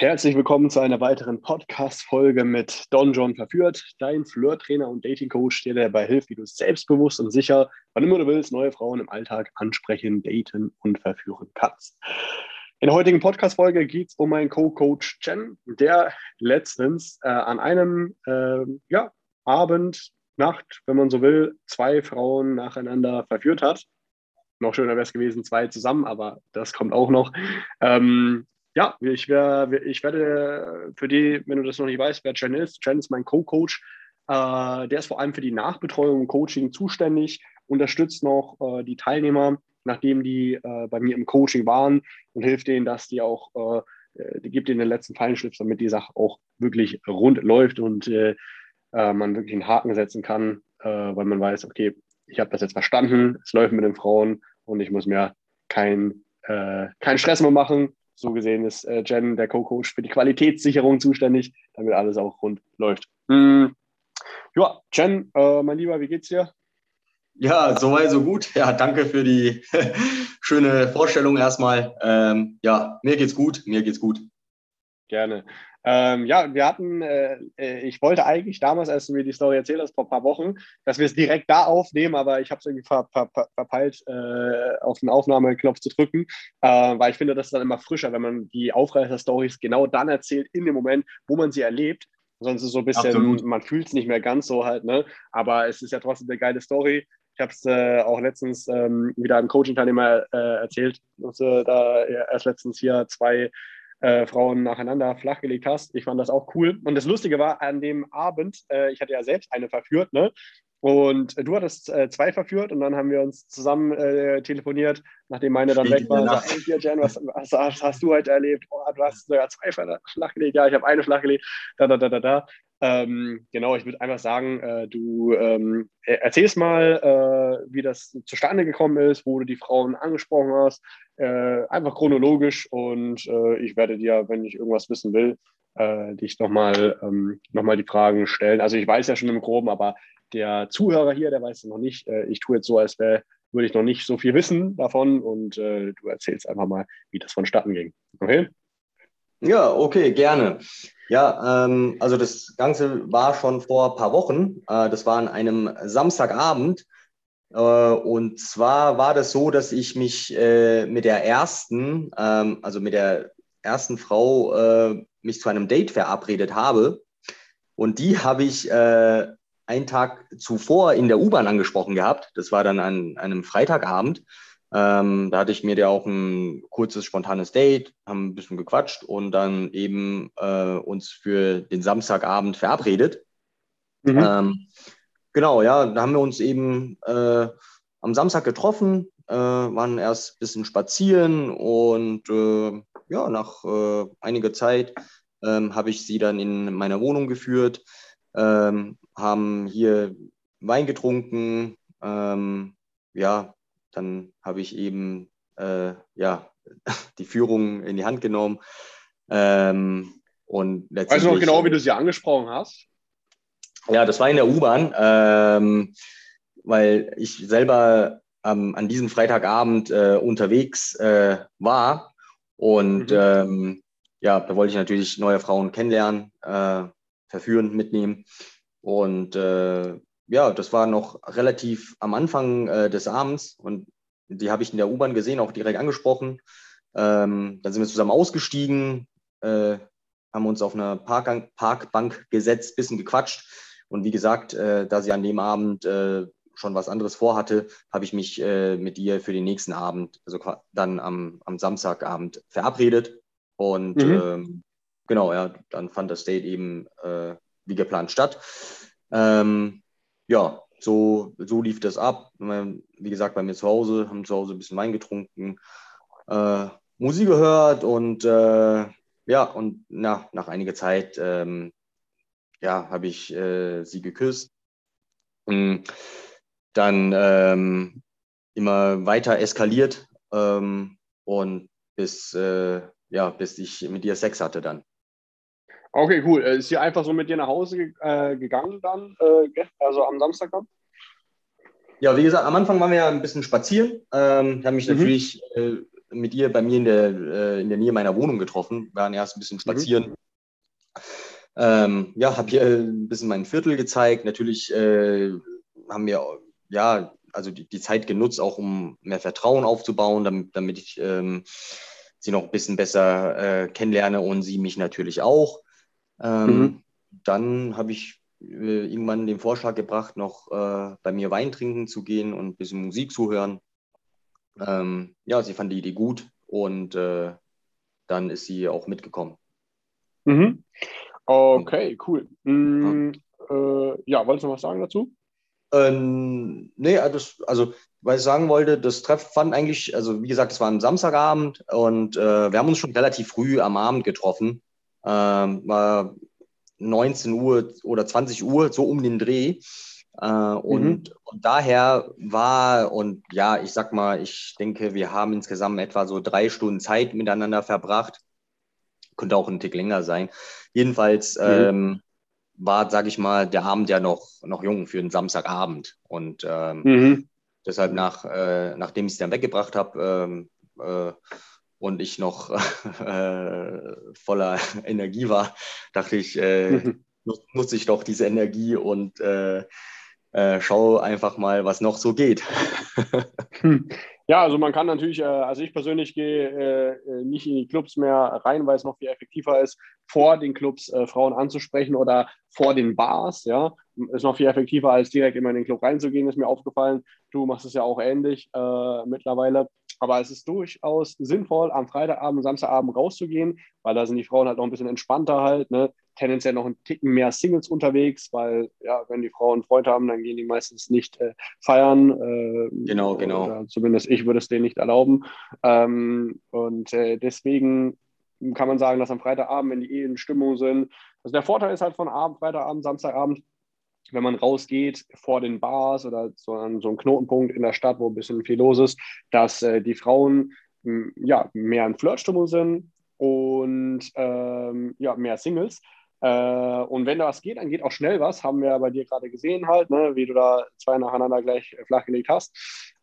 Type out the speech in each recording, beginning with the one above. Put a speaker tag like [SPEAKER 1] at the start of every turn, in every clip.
[SPEAKER 1] Herzlich willkommen zu einer weiteren Podcast-Folge mit Don John Verführt, dein Flirt-Trainer und Dating-Coach, der dabei hilft, wie du selbstbewusst und sicher, wann immer du willst, neue Frauen im Alltag ansprechen, daten und verführen kannst. In der heutigen Podcast-Folge geht es um meinen Co-Coach Chen, der letztens äh, an einem äh, ja, Abend, Nacht, wenn man so will, zwei Frauen nacheinander verführt hat. Noch schöner wäre es gewesen, zwei zusammen, aber das kommt auch noch. Ähm, ja, ich, wär, ich werde für die, wenn du das noch nicht weißt, wer Chen ist, Chen ist mein Co-Coach. Äh, der ist vor allem für die Nachbetreuung und Coaching zuständig, unterstützt noch äh, die Teilnehmer, nachdem die äh, bei mir im Coaching waren und hilft denen, dass die auch, äh, äh, die gibt ihnen den letzten Feinschliff, damit die Sache auch wirklich rund läuft und äh, man wirklich einen Haken setzen kann, weil man weiß, okay, ich habe das jetzt verstanden, es läuft mit den Frauen und ich muss mir keinen kein Stress mehr machen, so gesehen ist äh, Jen, der Co-Coach, für die Qualitätssicherung zuständig, damit alles auch rund läuft. Hm. Ja, Jen, äh, mein Lieber, wie geht's dir?
[SPEAKER 2] Ja, soweit, so gut. Ja, danke für die schöne Vorstellung erstmal. Ähm, ja, mir geht's gut, mir geht's gut.
[SPEAKER 1] Gerne. Ähm, ja, wir hatten, äh, äh, ich wollte eigentlich damals, als du mir die Story erzählt hast, vor ein paar Wochen, dass wir es direkt da aufnehmen, aber ich habe es irgendwie ver, ver, ver, verpeilt, äh, auf den Aufnahmeknopf zu drücken, äh, weil ich finde, das ist dann immer frischer, wenn man die Aufreißer-Stories genau dann erzählt, in dem Moment, wo man sie erlebt. Sonst ist es so ein bisschen, Absolut. man fühlt es nicht mehr ganz so halt, ne? Aber es ist ja trotzdem eine geile Story. Ich habe es äh, auch letztens ähm, wieder einem Coaching-Teilnehmer äh, erzählt. Also, da erst letztens hier zwei äh, Frauen nacheinander flachgelegt hast. Ich fand das auch cool. Und das Lustige war, an dem Abend, äh, ich hatte ja selbst eine verführt, ne? Und du hattest äh, zwei verführt und dann haben wir uns zusammen äh, telefoniert, nachdem meine dann weg war. Sag, hey, Jen, was, was, was, hast du heute erlebt? Oh, du hast sogar zwei flachgelegt. Ja, ich habe eine flachgelegt. Da, da, da, da, da. Ähm, genau, ich würde einfach sagen, äh, du ähm, erzählst mal, äh, wie das zustande gekommen ist, wo du die Frauen angesprochen hast, äh, einfach chronologisch und äh, ich werde dir, wenn ich irgendwas wissen will, äh, dich nochmal ähm, noch die Fragen stellen. Also ich weiß ja schon im Groben, aber der Zuhörer hier, der weiß es noch nicht. Äh, ich tue jetzt so, als wäre würde ich noch nicht so viel wissen davon und du erzählst einfach mal, wie das vonstatten ging. Okay?
[SPEAKER 2] Ja, okay, gerne. Ja, ähm, also das Ganze war schon vor ein paar Wochen. Äh, das war an einem Samstagabend. Äh, und zwar war das so, dass ich mich äh, mit der ersten, ähm, also mit der ersten Frau, äh, mich zu einem Date verabredet habe. Und die habe ich äh, einen Tag zuvor in der U-Bahn angesprochen gehabt. Das war dann an einem Freitagabend. Ähm, da hatte ich mir ja auch ein kurzes, spontanes Date, haben ein bisschen gequatscht und dann eben äh, uns für den Samstagabend verabredet. Mhm. Ähm, genau, ja, da haben wir uns eben äh, am Samstag getroffen, äh, waren erst ein bisschen spazieren und äh, ja, nach äh, einiger Zeit ähm, habe ich sie dann in meiner Wohnung geführt, ähm, haben hier Wein getrunken, ähm, ja, dann habe ich eben äh, ja, die Führung in die Hand genommen. Ähm, und
[SPEAKER 1] weißt du noch genau, wie du sie angesprochen hast?
[SPEAKER 2] Ja, das war in der U-Bahn, ähm, weil ich selber ähm, an diesem Freitagabend äh, unterwegs äh, war. Und mhm. ähm, ja, da wollte ich natürlich neue Frauen kennenlernen, äh, verführen, mitnehmen. Und äh, ja, das war noch relativ am Anfang äh, des Abends und die habe ich in der U-Bahn gesehen, auch direkt angesprochen. Ähm, dann sind wir zusammen ausgestiegen, äh, haben uns auf einer Park Parkbank gesetzt, bisschen gequatscht. Und wie gesagt, äh, da sie an dem Abend äh, schon was anderes vorhatte, habe ich mich äh, mit ihr für den nächsten Abend, also dann am, am Samstagabend verabredet. Und mhm. ähm, genau, ja, dann fand das Date eben äh, wie geplant statt. Ähm, ja, so, so lief das ab. Wie gesagt, bei mir zu Hause, haben zu Hause ein bisschen Wein getrunken, äh, Musik gehört und äh, ja, und na, nach einiger Zeit ähm, ja, habe ich äh, sie geküsst. Und dann ähm, immer weiter eskaliert ähm, und bis, äh, ja, bis ich mit ihr Sex hatte dann.
[SPEAKER 1] Okay, cool. Ist sie einfach so mit dir nach Hause äh, gegangen dann, äh, also am Samstag dann?
[SPEAKER 2] Ja, wie gesagt, am Anfang waren wir ja ein bisschen spazieren. Ähm, ich habe mich mhm. natürlich äh, mit ihr bei mir in der, äh, in der Nähe meiner Wohnung getroffen, waren erst ein bisschen mhm. spazieren. Mhm. Ähm, ja, habe ihr ein bisschen mein Viertel gezeigt. Natürlich äh, haben wir ja also die, die, Zeit genutzt, auch um mehr Vertrauen aufzubauen, damit, damit ich ähm, sie noch ein bisschen besser äh, kennenlerne und sie mich natürlich auch. Ähm, mhm. Dann habe ich äh, irgendwann den Vorschlag gebracht, noch äh, bei mir Wein trinken zu gehen und ein bisschen Musik zu hören. Ähm, ja, sie fand die Idee gut und äh, dann ist sie auch mitgekommen.
[SPEAKER 1] Mhm. Okay, cool. Mhm, ja. ja, wolltest du noch was sagen dazu?
[SPEAKER 2] Ähm, nee, also, also, was ich sagen wollte, das Treffen fand eigentlich, also wie gesagt, es war ein Samstagabend und äh, wir haben uns schon relativ früh am Abend getroffen. Ähm, war 19 Uhr oder 20 Uhr, so um den Dreh. Äh, und, mhm. und daher war, und ja, ich sag mal, ich denke, wir haben insgesamt etwa so drei Stunden Zeit miteinander verbracht. Könnte auch ein Tick länger sein. Jedenfalls mhm. ähm, war, sage ich mal, der Abend ja noch, noch jung für einen Samstagabend. Und ähm, mhm. deshalb, nach, äh, nachdem ich es dann weggebracht habe ähm, äh, und ich noch äh, voller Energie war, dachte ich, äh, mhm. nutze ich doch diese Energie und äh, äh, schau einfach mal, was noch so geht.
[SPEAKER 1] Hm. Ja, also man kann natürlich, äh, also ich persönlich gehe äh, nicht in die Clubs mehr rein, weil es noch viel effektiver ist, vor den Clubs Frauen anzusprechen oder vor den Bars, ja. Ist noch viel effektiver, als direkt immer in den Club reinzugehen, ist mir aufgefallen. Du machst es ja auch ähnlich äh, mittlerweile. Aber es ist durchaus sinnvoll, am Freitagabend, Samstagabend rauszugehen, weil da sind die Frauen halt noch ein bisschen entspannter halt. Ne? tendenziell noch ein Ticken mehr Singles unterwegs, weil ja, wenn die Frauen einen Freund haben, dann gehen die meistens nicht äh, feiern. Äh,
[SPEAKER 2] genau, genau.
[SPEAKER 1] zumindest ich würde es denen nicht erlauben. Ähm, und äh, deswegen kann man sagen, dass am Freitagabend, wenn die eh in Stimmung sind, also der Vorteil ist halt von Abend, Freitagabend, Samstagabend, wenn man rausgeht vor den Bars oder so an so einem Knotenpunkt in der Stadt, wo ein bisschen viel los ist, dass äh, die Frauen ja, mehr in Flirtstimmung sind und ähm, ja, mehr Singles. Äh, und wenn da was geht, dann geht auch schnell was. Haben wir bei dir gerade gesehen halt, ne, wie du da zwei nacheinander gleich flachgelegt hast.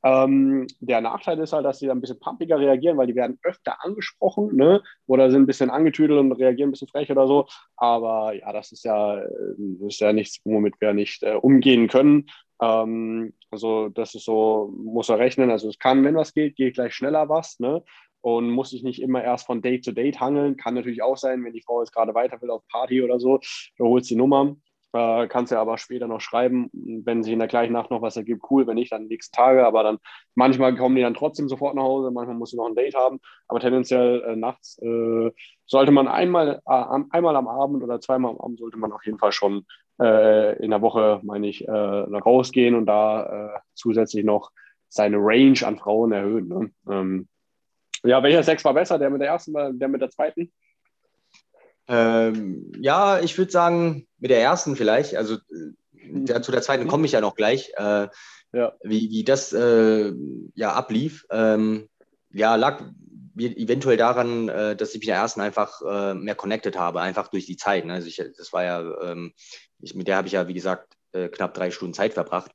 [SPEAKER 1] Ähm, der Nachteil ist halt, dass die dann ein bisschen pumpiger reagieren, weil die werden öfter angesprochen ne, oder sind ein bisschen angetüdelt und reagieren ein bisschen frech oder so. Aber ja, das ist ja, das ist ja nichts, womit wir nicht äh, umgehen können. Ähm, also das ist so, muss er rechnen. Also es kann, wenn was geht, geht gleich schneller was. Ne? Und muss sich nicht immer erst von Date zu Date hangeln. Kann natürlich auch sein, wenn die Frau jetzt gerade weiter will auf Party oder so, du holst die Nummer. Äh, kannst ja aber später noch schreiben, wenn sich in der gleichen Nacht noch was ergibt, cool, wenn nicht, dann nächsten Tage, aber dann manchmal kommen die dann trotzdem sofort nach Hause, manchmal musst du noch ein Date haben, aber tendenziell äh, nachts äh, sollte man einmal, äh, einmal am Abend oder zweimal am Abend sollte man auf jeden Fall schon äh, in der Woche, meine ich, äh, rausgehen und da zusätzlich noch seine Range an Frauen erhöhen. Ne? Ähm, ja, welcher Sex war besser? Der mit der ersten oder der mit der zweiten?
[SPEAKER 2] Ähm, ja, ich würde sagen, mit der ersten vielleicht. Also der, zu der zweiten komme ich ja noch gleich. Äh, ja. Wie, wie das äh, ja ablief. Ähm, ja, lag eventuell daran, äh, dass ich mit der ersten einfach äh, mehr connected habe, einfach durch die Zeit. Ne? Also ich, das war ja, ähm, ich, mit der habe ich ja, wie gesagt, äh, knapp drei Stunden Zeit verbracht.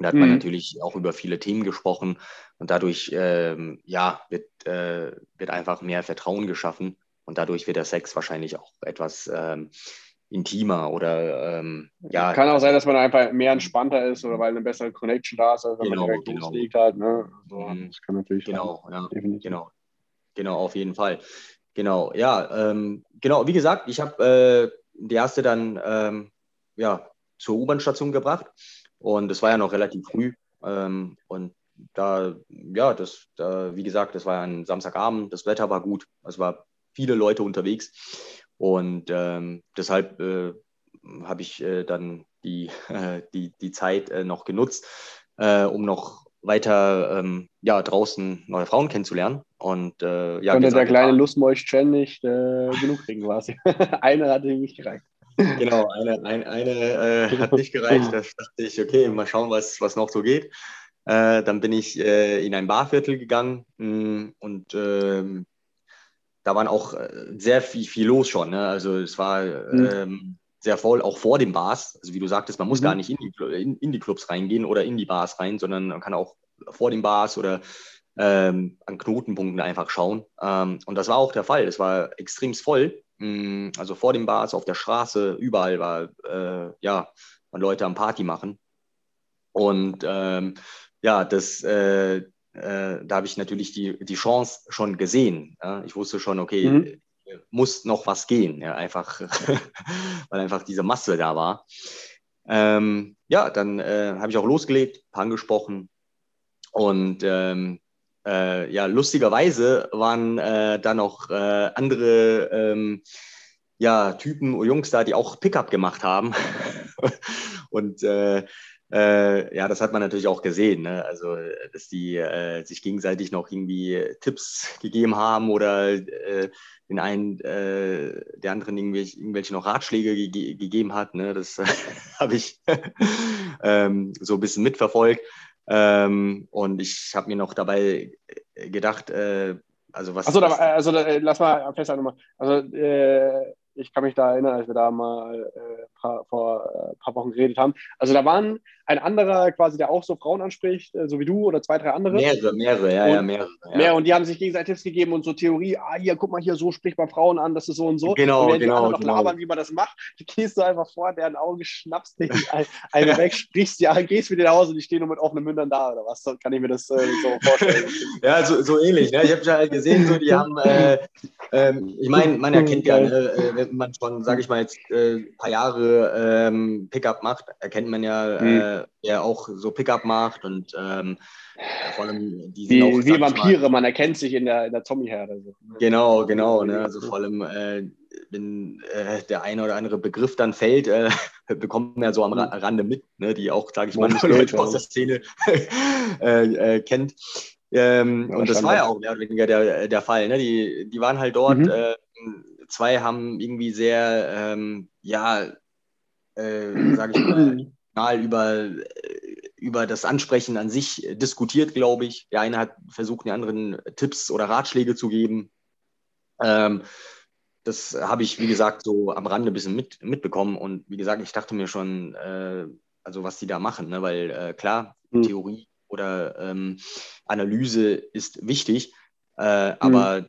[SPEAKER 2] Und da hat mhm. man natürlich auch über viele Themen gesprochen und dadurch ähm, ja, wird, äh, wird einfach mehr Vertrauen geschaffen und dadurch wird der Sex wahrscheinlich auch etwas ähm, intimer oder ähm, ja.
[SPEAKER 1] Kann auch sein, dass man einfach mehr entspannter ist oder weil eine bessere Connection da ist, als wenn genau, man direkt genau. loslegt halt. Ne?
[SPEAKER 2] So, mhm. das kann natürlich genau, sein. ja, genau, genau, auf jeden Fall. Genau, ja, ähm, genau, wie gesagt, ich habe äh, die erste dann ähm, ja, zur U-Bahn-Station gebracht und es war ja noch relativ früh. Ähm, und da, ja, das, da, wie gesagt, das war ein Samstagabend, das Wetter war gut, es waren viele Leute unterwegs. Und ähm, deshalb äh, habe ich äh, dann die, äh, die, die Zeit äh, noch genutzt, äh, um noch weiter ähm, ja, draußen neue Frauen kennenzulernen. Und äh, ja,
[SPEAKER 1] Konnte der kleine Lustmolch Chen nicht genug kriegen, quasi. Eine hatte nicht gereicht.
[SPEAKER 2] Genau, eine, eine, eine äh, hat nicht gereicht. Da dachte ich, okay, mal schauen, was, was noch so geht. Äh, dann bin ich äh, in ein Barviertel gegangen mh, mm, und ähm, da waren auch äh, sehr viel, viel los schon. Ne? Also es war mhm. ähm, sehr voll, auch vor den Bars. Also wie du sagtest, man muss mhm. gar nicht in die, in, in, die Clubs reingehen oder in die Bars rein, sondern man kann auch vor den Bars oder ähm, an Knotenpunkten einfach schauen. Ähm, und das war auch der Fall. Es war extrem voll. Mm, also vor den Bars, auf der Straße, überall war, äh, ja, waren Leute am Party machen. Und ähm, ja, das, äh, äh, da habe ich natürlich die, die Chance schon gesehen. Ja? Ich wusste schon, okay, mhm. muss noch was gehen, ja? einfach, weil einfach diese Masse da war. Ähm, ja, dann äh, habe ich auch losgelegt, angesprochen und ähm, äh, ja, lustigerweise waren äh, da noch äh, andere ähm, ja, Typen und Jungs da, die auch Pickup gemacht haben. und äh, äh, ja, das hat man natürlich auch gesehen. Ne? Also, dass die äh, sich gegenseitig noch irgendwie Tipps gegeben haben oder äh, den einen, äh, der anderen irgendwelche, irgendwelche noch Ratschläge ge gegeben hat. Ne? Das habe ich ähm, so ein bisschen mitverfolgt. Ähm, und ich habe mir noch dabei gedacht, äh, also was.
[SPEAKER 1] Achso, also äh, lass mal festhalten nochmal. Also äh, ich kann mich da erinnern, als wir da mal äh, paar, vor ein äh, paar Wochen geredet haben. Also da waren ein anderer quasi, der auch so Frauen anspricht, äh, so wie du oder zwei, drei andere.
[SPEAKER 2] Mehrere, mehrere, ja,
[SPEAKER 1] und,
[SPEAKER 2] ja, mehrere. Ja.
[SPEAKER 1] Mehr und die haben sich gegenseitig Tipps gegeben und so Theorie, ah, hier, guck mal hier, so spricht man Frauen an, das ist so und so.
[SPEAKER 2] Genau,
[SPEAKER 1] und
[SPEAKER 2] während genau. Die anderen
[SPEAKER 1] noch genau. labern, wie man das macht, gehst du einfach vor deren Auge, schnappst dich eine weg, sprichst ja, gehst wieder nach Hause und die stehen nur mit offenen Mündern da oder was? Kann ich mir das äh, so vorstellen?
[SPEAKER 2] ja, so, so ähnlich. Ne? Ich habe ja halt gesehen, so, die haben, äh, ähm, ich meine, man erkennt ja, ne, äh, wenn man schon, sage ich mal, jetzt ein äh, paar Jahre ähm, Pickup macht, erkennt man ja, mhm. Äh, der auch so Pickup macht und ähm, vor allem
[SPEAKER 1] die wie, auch, wie Vampire, mal, man erkennt sich in der, in der Zombie-Herde. So.
[SPEAKER 2] Genau, genau. Ne? Also vor allem, äh, wenn äh, der eine oder andere Begriff dann fällt, äh, bekommt man ja so am Ra Rande mit, ne? die auch, sage ich mal, Leute aus der Szene äh, äh, kennt. Ähm, und das war ja auch mehr oder weniger der, der Fall. Ne? Die, die waren halt dort, mhm. äh, zwei haben irgendwie sehr, ähm, ja, äh, sage ich mal, über, über das Ansprechen an sich diskutiert, glaube ich. Der eine hat versucht, den anderen Tipps oder Ratschläge zu geben. Ähm, das habe ich, wie gesagt, so am Rande ein bisschen mit, mitbekommen. Und wie gesagt, ich dachte mir schon, äh, also was die da machen, ne? weil äh, klar, mhm. Theorie oder ähm, Analyse ist wichtig, äh, mhm. aber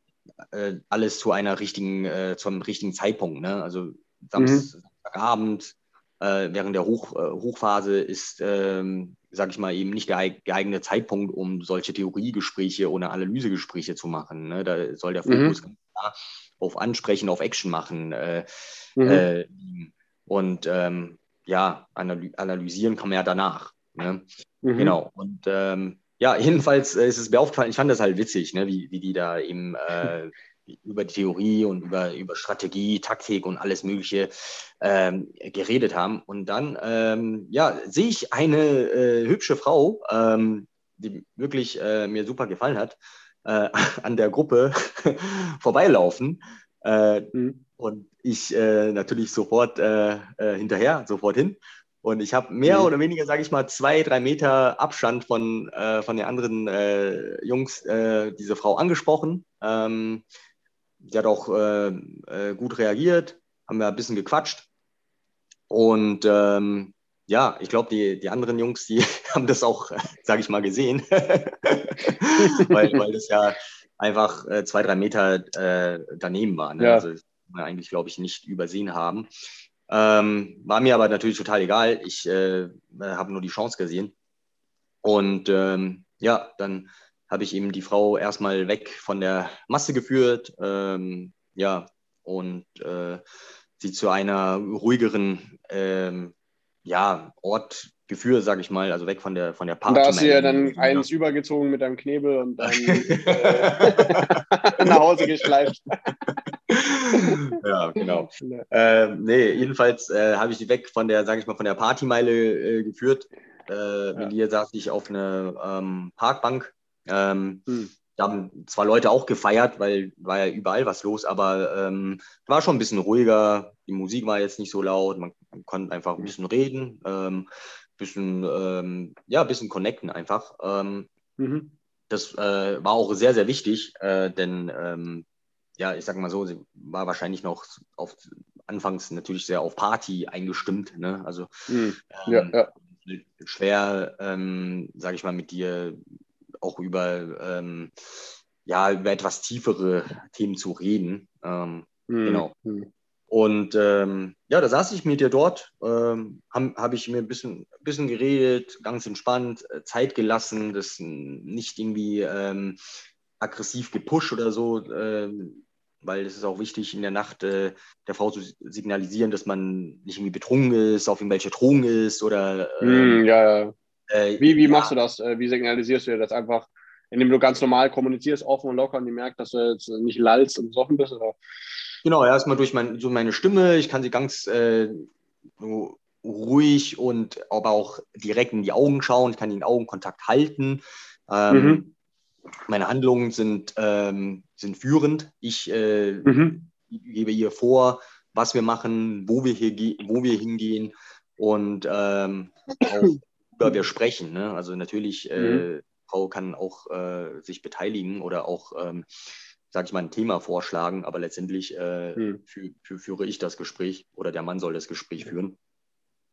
[SPEAKER 2] äh, alles zu einer richtigen, äh, zum richtigen Zeitpunkt. Ne? Also Samstagabend, äh, während der Hoch, äh, Hochphase ist, ähm, sage ich mal, eben nicht der geeignete Zeitpunkt, um solche Theoriegespräche oder Analysegespräche zu machen. Ne? Da soll der mhm. Fokus mhm. auf Ansprechen, auf Action machen. Äh, mhm. Äh, und ähm, ja, analysieren kann man ja danach. Ne? Mhm. Genau. Und ähm, ja, jedenfalls ist es mir aufgefallen, ich fand das halt witzig, ne, wie, wie die da eben äh, über die Theorie und über, über Strategie, Taktik und alles Mögliche ähm, geredet haben. Und dann, ähm, ja, sehe ich eine äh, hübsche Frau, ähm, die wirklich äh, mir super gefallen hat, äh, an der Gruppe vorbeilaufen. Äh, mhm. Und ich äh, natürlich sofort äh, hinterher, sofort hin. Und ich habe mehr mhm. oder weniger, sage ich mal, zwei, drei Meter Abstand von, äh, von den anderen äh, Jungs äh, diese Frau angesprochen. Ähm, die hat auch äh, äh, gut reagiert, haben wir ein bisschen gequatscht. Und ähm, ja, ich glaube, die, die anderen Jungs, die haben das auch, sage ich mal, gesehen, weil, weil das ja einfach äh, zwei, drei Meter daneben war. Ne? Ja. Also eigentlich, glaube ich, nicht übersehen haben. Ähm, war mir aber natürlich total egal. Ich äh, habe nur die Chance gesehen. Und ähm, ja, dann habe ich eben die Frau erstmal weg von der Masse geführt. Ähm, ja, und äh, sie zu einer ruhigeren ähm, ja, Ort geführt, sage ich mal, also weg von der von der
[SPEAKER 1] Party. Da hast du ja dann eins ja. übergezogen mit deinem Knebel und dann äh, nach Hause geschleift.
[SPEAKER 2] ja, genau. Äh, nee, jedenfalls äh, habe ich sie weg von der, sage ich mal, von der Partymeile äh, geführt. Äh, mit ihr saß ich auf einer ähm, Parkbank. Ähm, hm. Da haben zwar Leute auch gefeiert, weil war ja überall was los, aber ähm, war schon ein bisschen ruhiger. Die Musik war jetzt nicht so laut, man, man konnte einfach ein bisschen reden, ähm, bisschen, ähm, ja, ein bisschen connecten einfach. Ähm, mhm. Das äh, war auch sehr, sehr wichtig, äh, denn ähm, ja, ich sag mal so, sie war wahrscheinlich noch auf anfangs natürlich sehr auf Party eingestimmt. Ne? Also mhm. ja, ja. schwer, ähm, sage ich mal, mit dir auch über, ähm, ja, über etwas tiefere Themen zu reden. Ähm, mhm. Genau. Mhm. Und ähm, ja, da saß ich mit dir dort, ähm, habe hab ich mir ein bisschen, bisschen geredet, ganz entspannt, äh, Zeit gelassen, das nicht irgendwie ähm, aggressiv gepusht oder so, äh, weil es ist auch wichtig, in der Nacht äh, der Frau zu signalisieren, dass man nicht irgendwie betrunken ist, auf irgendwelche Drogen ist oder.
[SPEAKER 1] Mm, ja, ja. Äh, wie wie ja. machst du das? Äh, wie signalisierst du dir das einfach? Indem du ganz normal kommunizierst, offen und locker und die merkt, dass du jetzt nicht lallst und besoffen bist? Oder?
[SPEAKER 2] Genau, erstmal durch, mein, durch meine Stimme. Ich kann sie ganz äh, ruhig und aber auch direkt in die Augen schauen. Ich kann den Augenkontakt halten. Ähm, mhm. Meine Handlungen sind, ähm, sind führend. Ich äh, mhm. gebe ihr vor, was wir machen, wo wir, hier wo wir hingehen und ähm, auch über wir sprechen. Ne? Also natürlich, äh, mhm. Frau kann auch äh, sich beteiligen oder auch ähm, sage ich mal, ein Thema vorschlagen, aber letztendlich äh, hm. fü fü führe ich das Gespräch oder der Mann soll das Gespräch führen.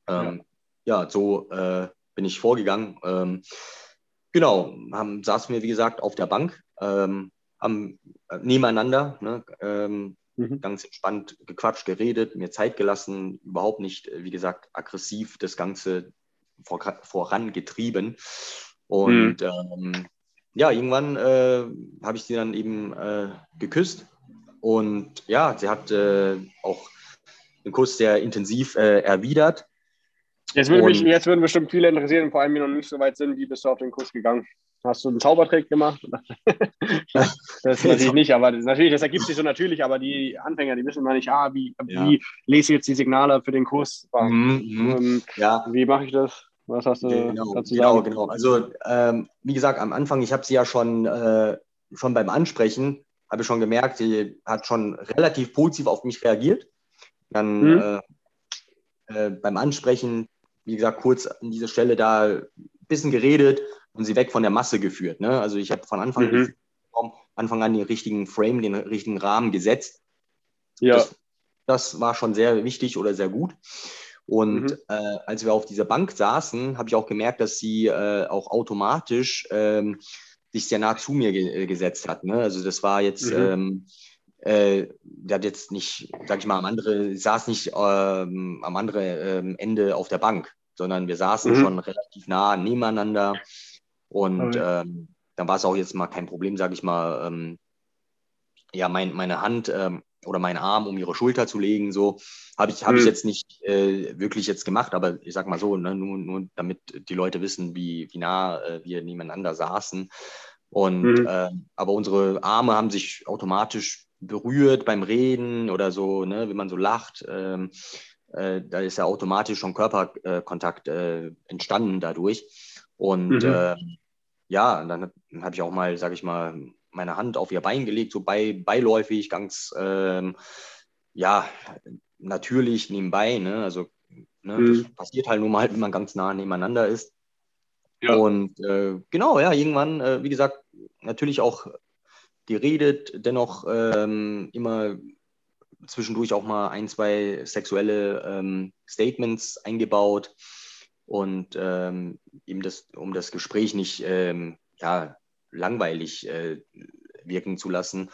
[SPEAKER 2] Ähm, ja. ja. so äh, bin ich vorgegangen. Ähm, genau, haben, saßen wir, wie gesagt, auf der Bank, ähm, haben äh, nebeneinander, ne, ähm, mhm. ganz entspannt gequatscht, geredet, mir Zeit gelassen, überhaupt nicht, wie gesagt, aggressiv das Ganze vorangetrieben. Und mhm. ähm, ja, irgendwann äh, habe ich sie dann eben äh, geküsst und ja, sie hat äh, auch den Kuss sehr intensiv äh, erwidert.
[SPEAKER 1] Jetzt, würde mich, jetzt würden bestimmt viele interessieren, vor allem die noch nicht so weit sind, wie bist du auf den Kuss gegangen? Hast du einen Zaubertrick gemacht? das natürlich nicht, aber das, natürlich, das ergibt sich so natürlich, aber die Anfänger, die wissen immer nicht, ah, wie, ja. wie lese ich jetzt die Signale für den Kuss? Mhm, mhm. ähm, ja. Wie mache ich das? Was hast du
[SPEAKER 2] genau, dazu genau, sagen? Genau, Also ähm, wie gesagt, am Anfang, ich habe sie ja schon, äh, schon beim Ansprechen, habe ich schon gemerkt, sie hat schon relativ positiv auf mich reagiert. Dann mhm. äh, äh, beim Ansprechen, wie gesagt, kurz an dieser Stelle da ein bisschen geredet und sie weg von der Masse geführt. Ne? Also ich habe von Anfang, mhm. Anfang an den richtigen Frame, den richtigen Rahmen gesetzt. Ja. Das, das war schon sehr wichtig oder sehr gut. Und mhm. äh, als wir auf dieser Bank saßen, habe ich auch gemerkt, dass sie äh, auch automatisch ähm, sich sehr nah zu mir ge äh, gesetzt hat. Ne? Also das war jetzt, mhm. ähm, äh, der hat jetzt nicht, sag ich mal, am andere, saß nicht ähm, am anderen ähm, Ende auf der Bank, sondern wir saßen mhm. schon relativ nah nebeneinander. Und ähm, dann war es auch jetzt mal kein Problem, sage ich mal, ähm, ja, mein, meine Hand ähm, oder meinen Arm um ihre Schulter zu legen. So habe ich, hab mhm. ich jetzt nicht äh, wirklich jetzt gemacht, aber ich sag mal so, ne, nur, nur damit die Leute wissen, wie, wie nah äh, wir nebeneinander saßen. Und mhm. äh, aber unsere Arme haben sich automatisch berührt beim Reden oder so, ne, wenn man so lacht. Ähm, äh, da ist ja automatisch schon Körperkontakt äh, entstanden dadurch. Und mhm. Ähm, ja, dann, dann habe ich auch mal, sage ich mal, meine Hand auf ihr Bein gelegt, so bei, beiläufig, ganz, ähm, ja, natürlich nebenbei. Ne? Also, ne, mhm. das passiert halt nur mal, wenn man ganz nah nebeneinander ist. Ja. Und äh, genau, ja, irgendwann, äh, wie gesagt, natürlich auch geredet, dennoch ähm, immer zwischendurch auch mal ein, zwei sexuelle ähm, Statements eingebaut und ähm, eben das, um das Gespräch nicht ähm, ja, langweilig äh, wirken zu lassen.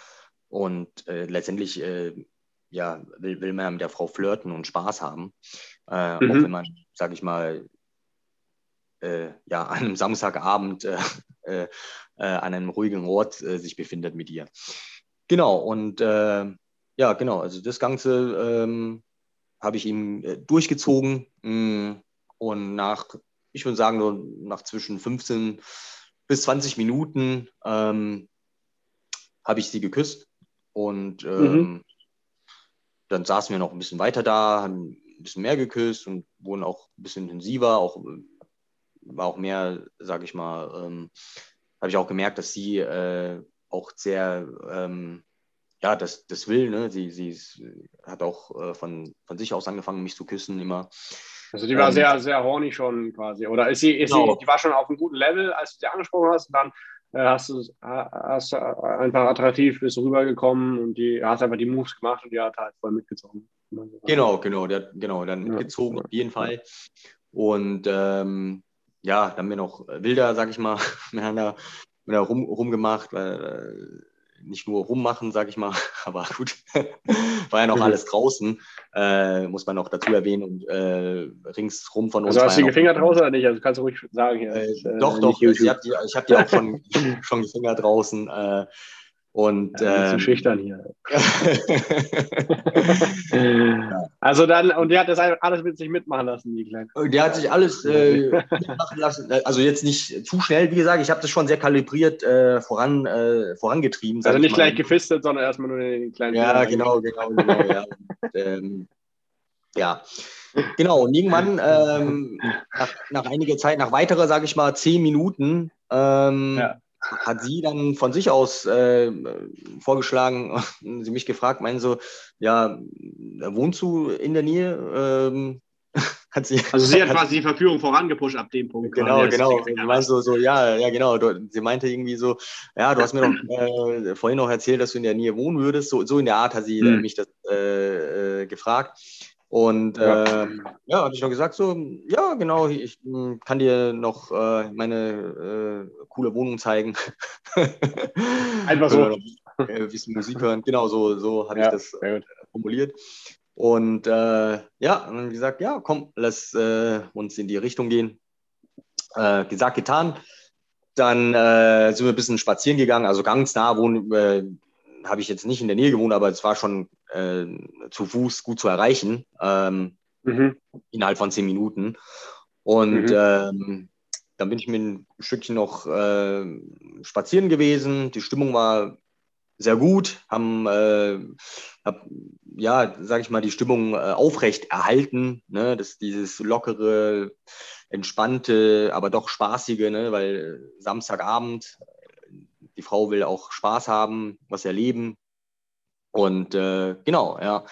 [SPEAKER 2] Und äh, letztendlich äh, ja, will, will man mit der Frau flirten und Spaß haben. Äh, mhm. Auch wenn man, sage ich mal, äh, ja, an einem Samstagabend äh, an einem ruhigen Ort sich befindet mit ihr. Genau, und ja, genau, also das Ganze ähm, habe ich ihm durchgezogen. Mh, mm, und nach, ich würde sagen, so nach zwischen 15 bis 20 Minuten ähm, habe ich sie geküsst und ähm, mhm. dann saßen wir noch ein bisschen weiter da, haben ein bisschen mehr geküsst und wurden auch ein bisschen intensiver, auch war auch mehr, sage ich mal, ähm, habe ich auch gemerkt, dass sie äh, auch sehr, ähm, ja, das, das will, ne? sie, sie hat auch äh, von, von sich aus angefangen, mich zu küssen immer.
[SPEAKER 1] Also die war ähm, sehr, sehr horny schon quasi. Oder ist sie, ist genau. sie, die war schon auf einem guten Level, als du sie angesprochen hast und dann äh, hast du hast einfach attraktiv bist rübergekommen und die hast einfach die Moves gemacht und die hat halt voll mitgezogen.
[SPEAKER 2] Genau, genau, der, genau, dann mitgezogen ja. auf jeden Fall. Und ähm, ja, dann haben wir noch wilder, sag ich mal, miteinander wieder rum, rumgemacht, weil nicht nur rummachen, sage ich mal, aber gut, war ja noch mhm. alles draußen, äh, muss man noch dazu erwähnen und äh, ringsrum von uns.
[SPEAKER 1] Also hast du die Finger draußen oder nicht? Also kannst du ruhig sagen hier.
[SPEAKER 2] Äh, äh, doch, doch, ich habe die, hab die auch schon, schon die Finger draußen. Äh, und
[SPEAKER 1] ja, ähm, schüchtern hier. also dann, und der hat das alles mit sich mitmachen lassen, die Kleine.
[SPEAKER 2] Der hat sich alles äh, mitmachen lassen. Also jetzt nicht zu schnell, wie gesagt, ich habe das schon sehr kalibriert äh, voran, äh, vorangetrieben.
[SPEAKER 1] Also nicht gleich gefistet, sondern erstmal nur den kleinen.
[SPEAKER 2] Ja, genau, genau, genau, ja. Und, ähm, ja. Genau, und irgendwann, ähm, nach, nach einiger Zeit, nach weiterer, sage ich mal, zehn Minuten, ähm, ja hat sie dann von sich aus äh, vorgeschlagen, sie mich gefragt, meinen so, ja, wohnst du in der Nähe? Ähm,
[SPEAKER 1] hat sie, also sie hat quasi die Verführung vorangepusht ab dem Punkt.
[SPEAKER 2] Genau, genau. Sie meinte so, so, ja, ja, genau. Sie meinte irgendwie so, ja, du hast mir doch äh, vorhin noch erzählt, dass du in der Nähe wohnen würdest. So, so in der Art hat sie hm. mich das äh, äh gefragt. Und ja, äh, ja habe ich noch gesagt, so, ja, genau, ich hm, kann dir noch äh, meine äh, coole Wohnung zeigen.
[SPEAKER 1] Einfach so. Noch,
[SPEAKER 2] ein bisschen Musik hören. Genau, so, so habe ja, ich das äh, formuliert. Und äh, ja, und dann gesagt, ja, komm, lass äh, uns in die Richtung gehen. gesagt, getan. Dann sind wir ein bisschen spazieren gegangen, also ganz nah wohnen, habe ich jetzt nicht in der Nähe gewohnt, aber es war schon äh, zu Fuß gut zu erreichen, ähm, mhm. innerhalb von zehn Minuten. Und mhm. ähm, dann bin ich mit ein Stückchen noch äh, spazieren gewesen. Die Stimmung war sehr gut, haben, äh, hab, ja, sage ich mal, die Stimmung äh, aufrecht erhalten. Ne? Das, dieses lockere, entspannte, aber doch spaßige, ne? weil Samstagabend, die Frau will auch Spaß haben, was erleben. Und äh, genau, ja.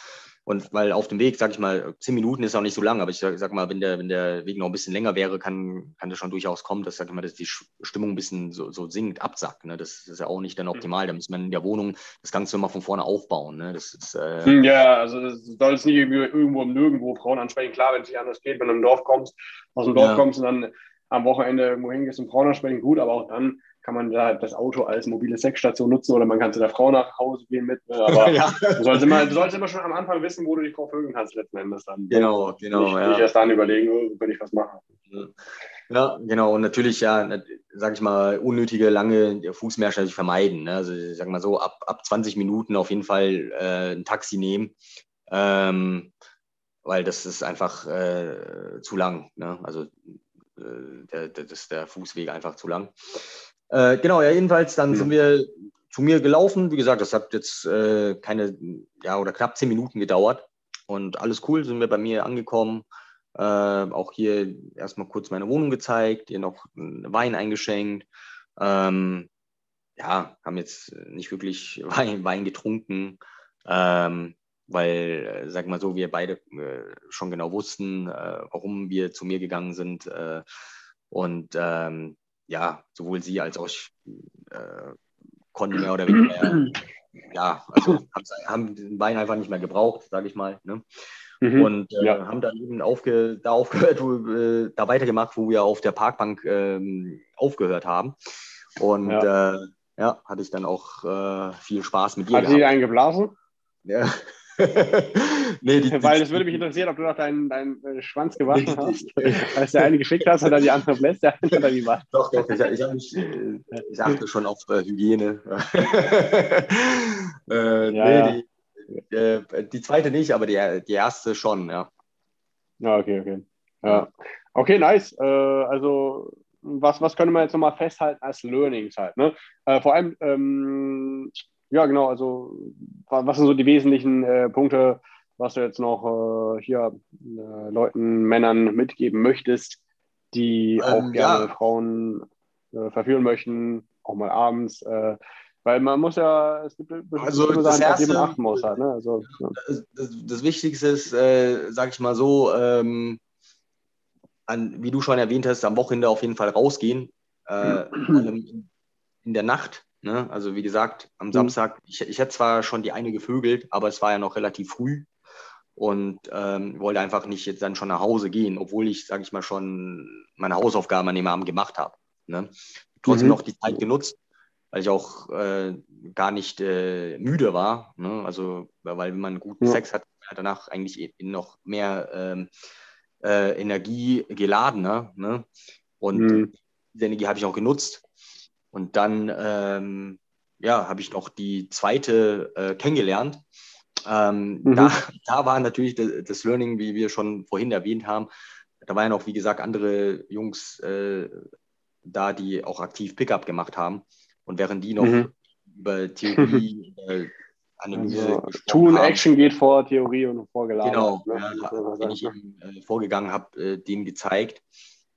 [SPEAKER 2] Und weil auf dem Weg, sag ich mal, zehn Minuten ist auch nicht so lang, aber ich sag, sag, mal, wenn der, wenn der Weg noch ein bisschen länger wäre, kann, kann das schon durchaus kommen, dass, sag ich mal, dass die Stimmung ein bisschen so, so sinkt, absackt. Ne? Das, ist ja auch nicht dann mhm. optimal. Da muss man in der Wohnung das Ganze immer von vorne aufbauen. Ne? Das ist,
[SPEAKER 1] äh hm, ja, also das soll es nicht irgendwo im Nirgendwo Frauen ansprechen. Klar, wenn es nicht anders geht, wenn du im Dorf kommst, aus dem Dorf ja. kommst und dann am Wochenende irgendwo hingehst und Frauen ansprechen, gut, aber auch dann kann man da das Auto als mobile Sexstation nutzen oder man kann zu der Frau nach Hause gehen mit. Ne? Aber ja. du, sollst immer, du sollst immer schon am Anfang wissen, wo du dich verfügen kannst letzten Endes dann.
[SPEAKER 2] Genau, genau.
[SPEAKER 1] Nicht, ja. nicht erst dann überlegen, oh, kann ich was machen.
[SPEAKER 2] Ja, genau. Und natürlich, ja, sage ich mal, unnötige lange Fußmärsche vermeiden. Ne? Also ich sag mal so, ab, ab 20 Minuten auf jeden Fall äh, ein Taxi nehmen. Ähm, weil das ist einfach äh, zu lang. Ne? Also äh, der, der, das ist der Fußweg einfach zu lang. Äh, genau, ja, jedenfalls, dann mhm. sind wir zu mir gelaufen. Wie gesagt, das hat jetzt äh, keine, ja, oder knapp zehn Minuten gedauert. Und alles cool, sind wir bei mir angekommen. Äh, auch hier erstmal kurz meine Wohnung gezeigt, ihr noch Wein eingeschenkt. Ähm, ja, haben jetzt nicht wirklich Wein, Wein getrunken, ähm, weil, äh, sag mal so, wir beide äh, schon genau wussten, äh, warum wir zu mir gegangen sind. Und ähm, ja, sowohl sie als auch ich äh, konnten mehr oder weniger, ja, also haben den Bein einfach nicht mehr gebraucht, sage ich mal. Ne? Mhm, und äh, ja. haben dann eben aufge, da aufgehört, wo, äh, da weitergemacht, wo wir auf der Parkbank ähm, aufgehört haben. Und ja. Äh, ja. hatte ich dann auch äh, viel Spaß mit
[SPEAKER 1] dir. Hat sie einen geblasen?
[SPEAKER 2] Ja.
[SPEAKER 1] Nee, die, Weil es würde mich interessieren, ob du noch deinen, deinen äh, Schwanz gewaschen hast. Als der eine geschickt hast und dann die andere bläst, der andere die macht.
[SPEAKER 2] Doch, doch, ich, ich, mich, ich achte schon auf äh, Hygiene. äh, ja, nee, die, äh, die, zweite nicht, aber die, die erste schon, ja.
[SPEAKER 1] Ja, okay, okay. Ja. Okay, nice. Äh, also was, was können wir jetzt nochmal festhalten als Learnings halt? Ne? Äh, vor allem, ähm, ja, genau. Also, was sind so die wesentlichen äh, Punkte, was du jetzt noch äh, hier äh, Leuten, Männern mitgeben möchtest, die ähm, auch gerne ja. Frauen äh, verführen möchten, auch mal abends? Äh, weil man muss ja, es gibt
[SPEAKER 2] also das Sachen, erste, auf achten muss. Halt, ne? also, ja. das, das, das, Wichtigste ist, äh, sag ich mal so, ähm, an, wie du schon erwähnt hast, am Wochenende auf jeden Fall rausgehen. in, in der Nacht Ne? Also wie gesagt, am mhm. Samstag, ich, ich hätte zwar schon die eine gevögelt, aber es war ja noch relativ früh und ähm, wollte einfach nicht jetzt dann schon nach Hause gehen, obwohl ich, sage ich mal, schon meine Hausaufgaben an dem Abend gemacht habe. Ne? Trotzdem mhm. noch die Zeit genutzt, weil ich auch äh, gar nicht äh, müde war. Ne? Also, weil wenn man guten ja. Sex hat, danach eigentlich noch mehr ähm, äh, Energie geladen. Ne? Und mhm. diese Energie habe ich auch genutzt. Und dann ähm, ja, habe ich noch die zweite äh, kennengelernt. Ähm, mhm. da, da war natürlich das, das, Learning, wie wir schon vorhin erwähnt haben, da waren ja noch, wie gesagt, andere Jungs äh, da, die auch aktiv Pickup gemacht haben. Und während die noch mhm. über Theorie, äh,
[SPEAKER 1] Analyse also, Tun, haben, Action geht vor Theorie und vorgelagert.
[SPEAKER 2] Genau, ne? ja, da bin ich eben äh, vorgegangen, habe äh, denen gezeigt,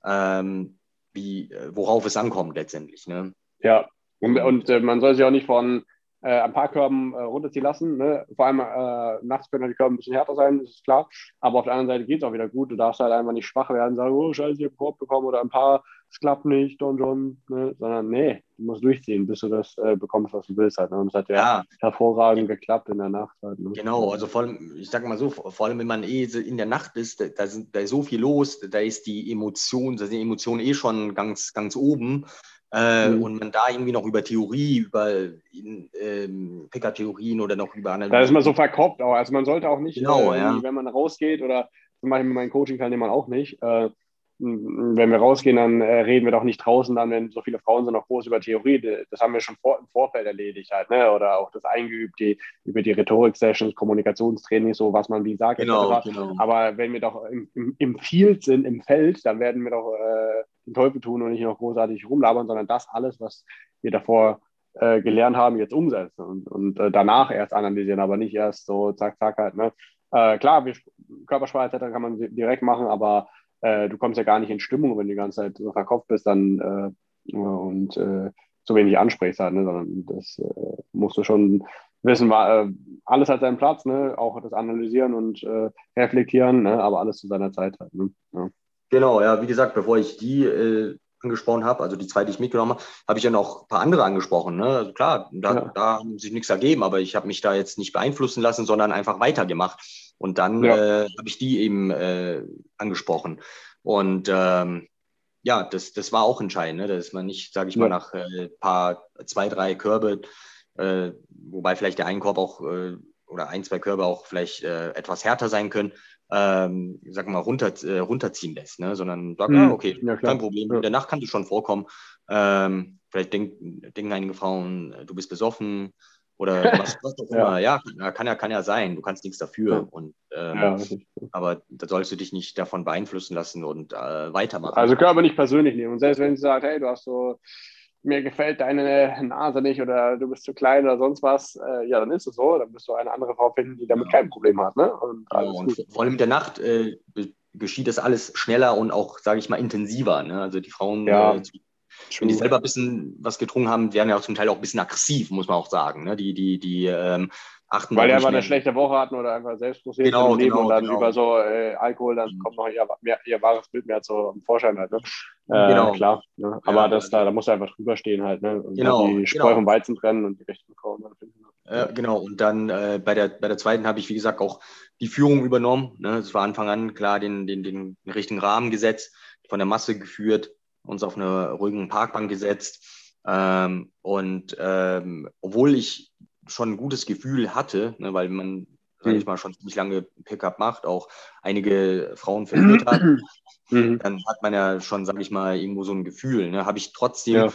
[SPEAKER 2] ähm, wie, äh, worauf es ankommt letztendlich. Ne?
[SPEAKER 1] Ja, und, und äh, man soll sich auch nicht von äh, ein paar Körben äh, runterziehen lassen. Ne? Vor allem äh, nachts können die Körben ein bisschen härter sein, das ist klar. Aber auf der anderen Seite geht es auch wieder gut. Du darfst halt einfach nicht schwach werden, sagen, oh scheiße, ich habe einen Korb bekommen oder ein paar, es klappt nicht, Don John. Ne? Sondern nee, du musst durchziehen, bis du das äh, bekommst, was du willst halt. Ne? Und es hat ja, ja, hervorragend geklappt in der Nacht halt. Ne?
[SPEAKER 2] Genau, also vor allem, ich sag mal so, vor allem wenn man eh in der Nacht ist, da, sind, da ist so viel los, da ist die Emotion, da sind die Emotionen eh schon ganz, ganz oben. Äh, mhm. Und man da irgendwie noch über Theorie, über ähm, Picker-Theorien oder noch über
[SPEAKER 1] Analyse. Da ist man so verkopft auch. Also man sollte auch nicht,
[SPEAKER 2] genau, äh, ja.
[SPEAKER 1] wenn man rausgeht oder zum Beispiel mit meinen Coaching-Teilnehmern auch nicht, äh, wenn wir rausgehen, dann äh, reden wir doch nicht draußen, dann, wenn so viele Frauen sind, noch groß über Theorie. Das haben wir schon vor, im Vorfeld erledigt halt, ne? Oder auch das eingeübt, die, über die Rhetorik-Sessions, Kommunikationstraining, so was man wie sagt.
[SPEAKER 2] Genau, genau.
[SPEAKER 1] Aber wenn wir doch im, im, im, Field sind, im Feld, dann werden wir doch äh, den Teufel tun und nicht noch großartig rumlabern, sondern das alles, was wir davor äh, gelernt haben, jetzt umsetzen und, und äh, danach erst analysieren, aber nicht erst so zack, zack halt. Ne? Äh, klar, Körpersprache etc. kann man direkt machen, aber äh, du kommst ja gar nicht in Stimmung, wenn du die ganze Zeit so verkopft bist dann äh, und äh, so wenig ansprichst halt, ne? sondern das musst du schon wissen, war, alles hat seinen Platz, ne? auch das Analysieren und Reflektieren, ne? aber alles zu seiner Zeit halt. Ne? Ja.
[SPEAKER 2] Genau, ja, wie gesagt, bevor ich die angesprochen habe, also die zwei, die ich mitgenommen habe, habe ich ja noch ein paar andere angesprochen. Ne? Also klar, da, ja. da haben sich nichts ergeben, aber ich habe mich da jetzt nicht beeinflussen lassen, sondern einfach weitergemacht. Und dann ja. äh, habe ich die eben äh, angesprochen. Und ähm, ja, das, das war auch entscheidend, ne? dass man nicht, sage ich ja. mal, nach äh, paar, zwei, drei Körbe, äh, wobei vielleicht der ein Korb auch äh, oder ein, zwei Körbe auch vielleicht äh, etwas härter sein können, ähm, sag mal, runter, äh, runterziehen lässt, ne? sondern sagt, mhm. ah, okay, ja, kein Problem, in der Nacht kann das schon vorkommen. Ähm, vielleicht denk, denken einige Frauen, du bist besoffen, oder was, was auch immer. ja. ja, kann ja, kann ja sein. Du kannst nichts dafür. Ja. Und, ähm, ja, aber da sollst du dich nicht davon beeinflussen lassen und äh, weitermachen.
[SPEAKER 1] Also Körper nicht persönlich nehmen. Und selbst wenn sie sagt, hey, du hast so, mir gefällt deine Nase nicht oder du bist zu klein oder sonst was, äh, ja, dann ist es so. Dann wirst du eine andere Frau finden, die damit kein Problem hat. Ne?
[SPEAKER 2] Und, und vor allem in der Nacht äh, geschieht das alles schneller und auch, sage ich mal, intensiver. Ne? Also die Frauen
[SPEAKER 1] ja. äh,
[SPEAKER 2] wenn die selber ein bisschen was getrunken haben, werden ja auch zum Teil auch ein bisschen aggressiv, muss man auch sagen. Ne? Die, die, die ähm, achten
[SPEAKER 1] Weil die einfach eine schlechte Woche hatten oder einfach selbstbewusst
[SPEAKER 2] genau,
[SPEAKER 1] leben
[SPEAKER 2] genau,
[SPEAKER 1] und dann
[SPEAKER 2] genau.
[SPEAKER 1] über so äh, Alkohol, dann mhm. kommt noch ihr, mehr, ihr wahres Bild mehr zum Vorschein halt. Ne? Äh,
[SPEAKER 2] genau.
[SPEAKER 1] Klar. Ne? Aber ja, das, da, da muss er einfach drüber stehen halt. Ne? Und
[SPEAKER 2] genau,
[SPEAKER 1] die Spreu genau. vom Weizen trennen und die rechten Frauen finden.
[SPEAKER 2] Äh, genau, und dann äh, bei, der, bei der zweiten habe ich, wie gesagt, auch die Führung übernommen. Ne? Das war Anfang an klar den, den, den richtigen Rahmen gesetzt, von der Masse geführt uns auf eine ruhige Parkbank gesetzt. Ähm, und ähm, obwohl ich schon ein gutes Gefühl hatte, ne, weil man, sag ich mhm. mal, schon ziemlich lange Pickup macht, auch einige Frauen verführt hat, mhm. dann hat man ja schon, sage ich mal, irgendwo so ein Gefühl. Ne, Habe ich trotzdem,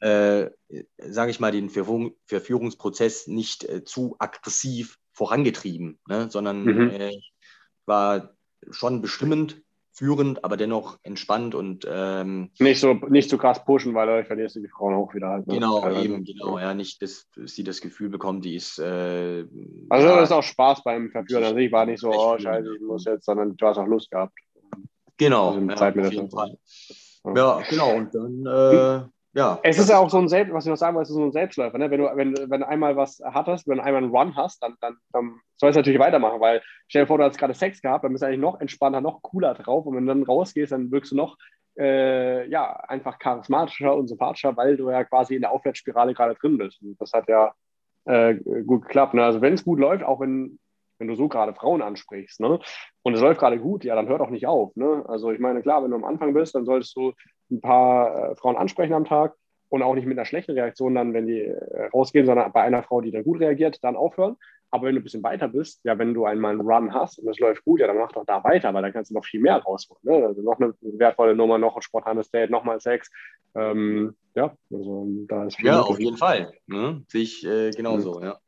[SPEAKER 2] ja. äh, sage ich mal, den Verführung, Verführungsprozess nicht äh, zu aggressiv vorangetrieben, ne, sondern mhm. äh, war schon bestimmend führend, aber dennoch entspannt und ähm,
[SPEAKER 1] nicht so nicht so krass pushen, weil dadurch verlierst du die Frauen auch wieder halt.
[SPEAKER 2] Ne? Genau, also, eben, genau, ja, nicht, dass, sie das Gefühl bekommt, die ist. Äh,
[SPEAKER 1] also ja, das ist auch Spaß beim Verführen. Also ich war nicht so, oh scheiße, ich muss jetzt, sondern du hast auch Lust gehabt.
[SPEAKER 2] Genau, also ja, Zeit auf jeden Fall. Ja, genau, und dann äh, ja.
[SPEAKER 1] Es ist ja auch so ein Selbst, was ich noch sagen wollte, es ist so ein Selbstläufer. Ne? Wenn, du, wenn, wenn du einmal was hattest, wenn du einmal einen Run hast, dann, dann, dann sollst du natürlich weitermachen, weil stell dir vor, du hast gerade Sex gehabt, dann bist du eigentlich noch entspannter, noch cooler drauf. Und wenn du dann rausgehst, dann wirkst du noch äh, ja, einfach charismatischer und sympathischer, weil du ja quasi in der Aufwärtsspirale gerade drin bist. Und das hat ja äh, gut geklappt. Ne? Also wenn es gut läuft, auch wenn, wenn du so gerade Frauen ansprichst, ne? und es läuft gerade gut, ja, dann hört auch nicht auf. Ne? Also ich meine, klar, wenn du am Anfang bist, dann solltest du ein paar äh, Frauen ansprechen am Tag. und auch nicht mit einer schlechten Reaktion dann, wenn die äh, rausgehen, sondern bei einer Frau, die dann gut reagiert, dann aufhören. Aber wenn du ein bisschen weiter bist, ja, wenn du einmal einen Run hast und es läuft gut, ja, dann mach doch da weiter, weil dann kannst du noch viel mehr rausholen. Ne? Also noch eine wertvolle Nummer, noch ein spontanes Date, nochmal Sex. Ähm, ja, also
[SPEAKER 2] da ist viel. Ja, möglich. auf jeden Fall. Ne? Sehe ich äh, genauso, ja.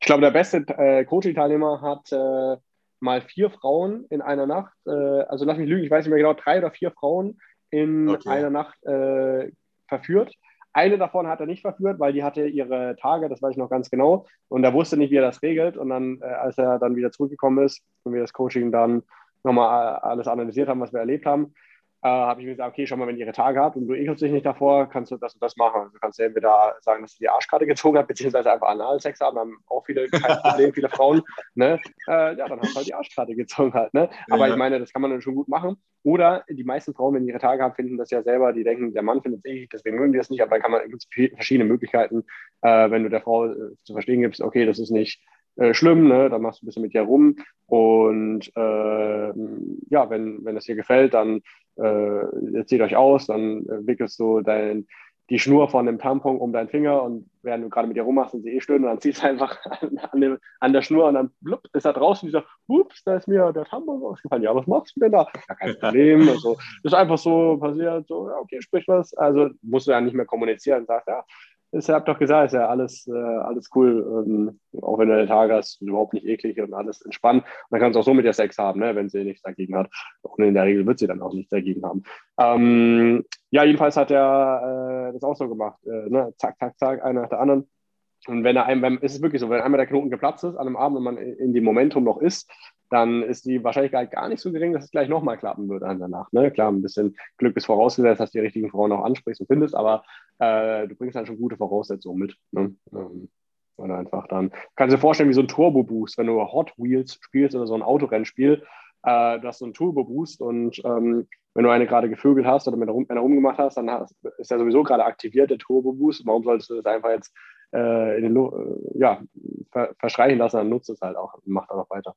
[SPEAKER 1] Ich glaube, der beste äh, Coaching-Teilnehmer hat äh, mal vier Frauen in einer Nacht, äh, also lass mich lügen, ich weiß nicht mehr genau, drei oder vier Frauen in okay. einer Nacht äh, verführt. Eine davon hat er nicht verführt, weil die hatte ihre Tage, das weiß ich noch ganz genau. Und er wusste nicht, wie er das regelt. Und dann, äh, als er dann wieder zurückgekommen ist und wir das Coaching dann nochmal alles analysiert haben, was wir erlebt haben, äh, habe ich mir gesagt, okay, schau mal, wenn ihr ihre Tage habt und du ekelst dich nicht davor, kannst du das und das machen. Du kannst entweder sagen, dass du die Arschkarte gezogen hast, beziehungsweise einfach Analsex haben, haben auch viele kein Problem, viele Frauen. Ne? Äh, ja, dann hast du halt die Arschkarte gezogen halt. Ne? Aber ja. ich meine, das kann man dann schon gut machen. Oder die meisten Frauen, wenn die ihre Tage haben, finden das ja selber, die denken, der Mann findet es eklig, deswegen mögen die das nicht, aber dann kann man, gibt es verschiedene Möglichkeiten, äh, wenn du der Frau äh, zu verstehen gibst, okay, das ist nicht äh, schlimm, ne? dann machst du ein bisschen mit dir rum und äh, ja, wenn, wenn das dir gefällt, dann äh, zieht euch aus, dann äh, wickelst du dein, die Schnur von dem Tampon um deinen Finger und während du gerade mit dir rummachst und sie eh stöhnen, dann ziehst du einfach an, an, dem, an, der Schnur und dann blub, ist er draußen und dieser, ups, da ist mir der Tampon ausgefallen. Ja, was machst du denn da? Ja, kein Problem. also, ist einfach so passiert, so, ja, okay, sprich was. Also musst du ja nicht mehr kommunizieren und sagst, ja, ich habe doch gesagt, ist ja alles, äh, alles cool. Ähm, auch wenn du eine Tage hast, überhaupt nicht eklig und alles entspannt. Und dann kannst du auch so mit ihr Sex haben, ne, wenn sie nichts dagegen hat. Und in der Regel wird sie dann auch nichts dagegen haben. Ähm, ja, jedenfalls hat er äh, das auch so gemacht. Äh, ne? Zack, zack, zack, einer nach der anderen. Und wenn er einem, wenn, ist es wirklich so, wenn einmal der Knoten geplatzt ist an einem Abend und man in dem Momentum noch ist, dann ist die Wahrscheinlichkeit gar nicht so gering, dass es gleich nochmal klappen würde an der Nacht. Ne? Klar, ein bisschen Glück ist vorausgesetzt, dass du die richtigen Frauen auch ansprichst und findest, aber äh, du bringst dann schon gute Voraussetzungen mit. Ne? Ähm, oder einfach dann, kannst du dir vorstellen, wie so ein Turbo-Boost, wenn du Hot Wheels spielst oder so ein Autorennspiel, äh, du hast so einen Turbo-Boost und ähm, wenn du eine gerade gevögelt hast oder mit einer rumgemacht hast, dann hast, ist ja sowieso gerade aktiviert, der Turbo-Boost. Warum solltest du das einfach jetzt äh, in den, äh, ja, ver verschreien lassen, dann nutzt es halt auch und macht auch noch weiter.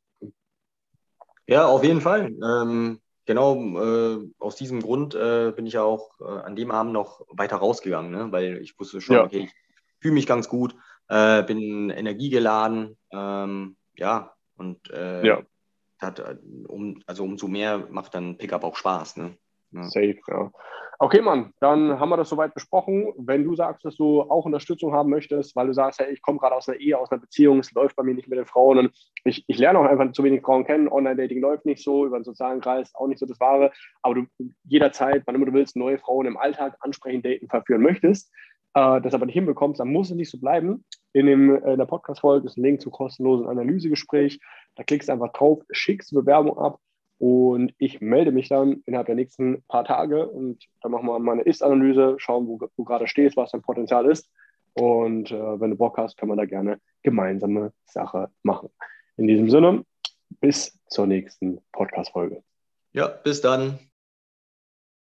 [SPEAKER 2] Ja, auf jeden Fall. Ähm, genau äh, aus diesem Grund äh, bin ich ja auch äh, an dem Abend noch weiter rausgegangen, ne? weil ich wusste schon, ja. okay, ich fühle mich ganz gut, äh, bin energiegeladen, ähm, ja, und äh, ja. Hat, äh, um, also umso mehr macht dann Pickup auch Spaß. Ne?
[SPEAKER 1] Ja. Safe, ja. Okay, Mann, dann haben wir das soweit besprochen. Wenn du sagst, dass du auch Unterstützung haben möchtest, weil du sagst, hey, ich komme gerade aus einer Ehe, aus einer Beziehung, es läuft bei mir nicht mit den Frauen und ich, ich lerne auch einfach zu wenig Frauen kennen, Online-Dating läuft nicht so, über den sozialen Kreis auch nicht so das Wahre, aber du jederzeit, wann immer du willst, neue Frauen im Alltag ansprechen, daten, verführen möchtest, äh, das aber nicht hinbekommst, dann muss es nicht so bleiben. In, dem, in der Podcast-Folge ist ein Link zu kostenlosen Analysegespräch. Da klickst du einfach drauf, schickst Bewerbung ab und ich melde mich dann innerhalb der nächsten paar Tage und dann machen wir mal eine Ist-Analyse, schauen, wo du gerade stehst, was dein Potenzial ist. Und äh, wenn du Bock hast, können wir da gerne gemeinsame Sache machen. In diesem Sinne, bis zur nächsten Podcast-Folge.
[SPEAKER 2] Ja, bis dann.